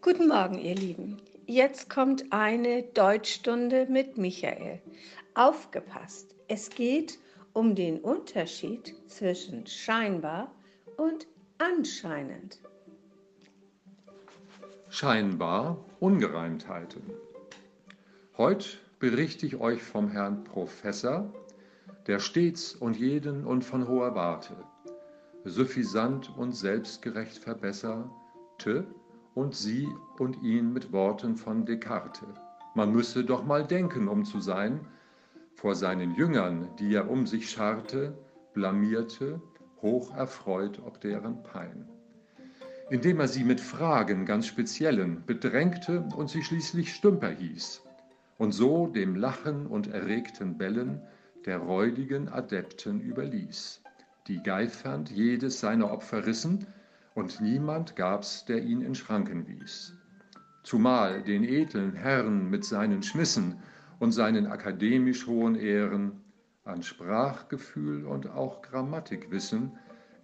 Guten Morgen, ihr Lieben. Jetzt kommt eine Deutschstunde mit Michael. Aufgepasst, es geht um den Unterschied zwischen scheinbar und anscheinend. Scheinbar Ungereimtheiten. Heute berichte ich euch vom Herrn Professor, der stets und jeden und von hoher Warte, suffisant und selbstgerecht verbesserte und sie und ihn mit Worten von Descartes. Man müsse doch mal denken, um zu sein, vor seinen Jüngern, die er um sich scharte, blamierte, hoch erfreut ob deren Pein. Indem er sie mit Fragen ganz speziellen bedrängte und sie schließlich Stümper hieß und so dem Lachen und erregten Bellen der räudigen Adepten überließ, die geifernd jedes seiner Opfer rissen, und niemand gab's, der ihn in Schranken wies. Zumal den edlen Herrn mit seinen Schmissen und seinen akademisch hohen Ehren an Sprachgefühl und auch Grammatikwissen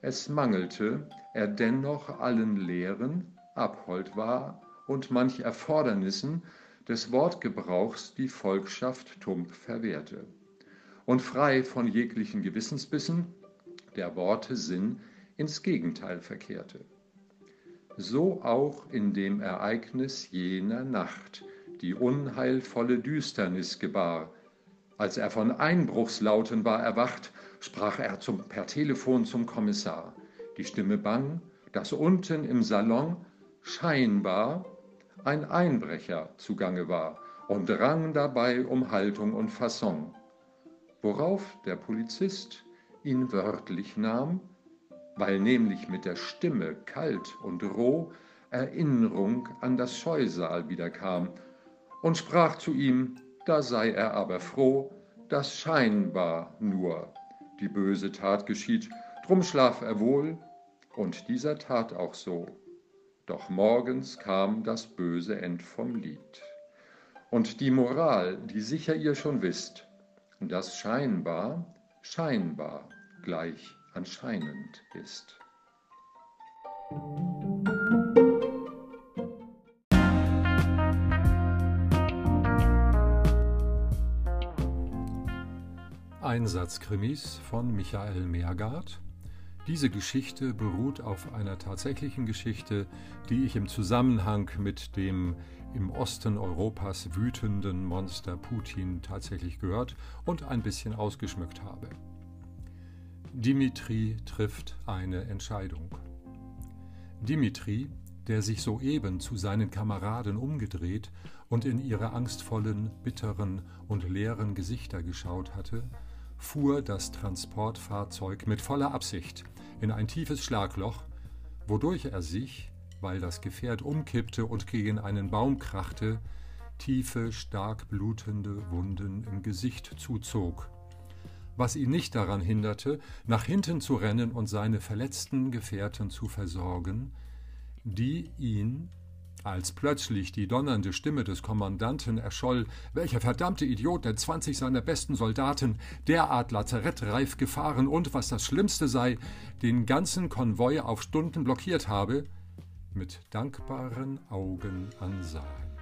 es mangelte, er dennoch allen Lehren abhold war und manch Erfordernissen des Wortgebrauchs die Volkschaft tump verwehrte und frei von jeglichen Gewissensbissen der Worte Sinn ins Gegenteil verkehrte. So auch in dem Ereignis jener Nacht die unheilvolle Düsternis gebar. Als er von Einbruchslauten war erwacht, sprach er zum, per Telefon zum Kommissar. Die Stimme bang, dass unten im Salon scheinbar ein Einbrecher zugange war und rang dabei um Haltung und Fasson worauf der Polizist ihn wörtlich nahm, weil nämlich mit der Stimme kalt und roh Erinnerung an das Scheusal wiederkam und sprach zu ihm, da sei er aber froh, dass scheinbar nur die böse Tat geschieht, drum schlaf er wohl, und dieser tat auch so. Doch morgens kam das böse End vom Lied. Und die Moral, die sicher ihr schon wisst, das scheinbar scheinbar gleich anscheinend ist. Einsatzkrimis von Michael Meergard. Diese Geschichte beruht auf einer tatsächlichen Geschichte, die ich im Zusammenhang mit dem im Osten Europas wütenden Monster Putin tatsächlich gehört und ein bisschen ausgeschmückt habe. Dimitri trifft eine Entscheidung. Dimitri, der sich soeben zu seinen Kameraden umgedreht und in ihre angstvollen, bitteren und leeren Gesichter geschaut hatte, fuhr das Transportfahrzeug mit voller Absicht in ein tiefes Schlagloch, wodurch er sich weil das Gefährt umkippte und gegen einen Baum krachte, tiefe, stark blutende Wunden im Gesicht zuzog, was ihn nicht daran hinderte, nach hinten zu rennen und seine verletzten Gefährten zu versorgen, die ihn, als plötzlich die donnernde Stimme des Kommandanten erscholl, welcher verdammte Idiot der zwanzig seiner besten Soldaten derart lazarettreif gefahren und, was das Schlimmste sei, den ganzen Konvoi auf Stunden blockiert habe, mit dankbaren Augen ansahen.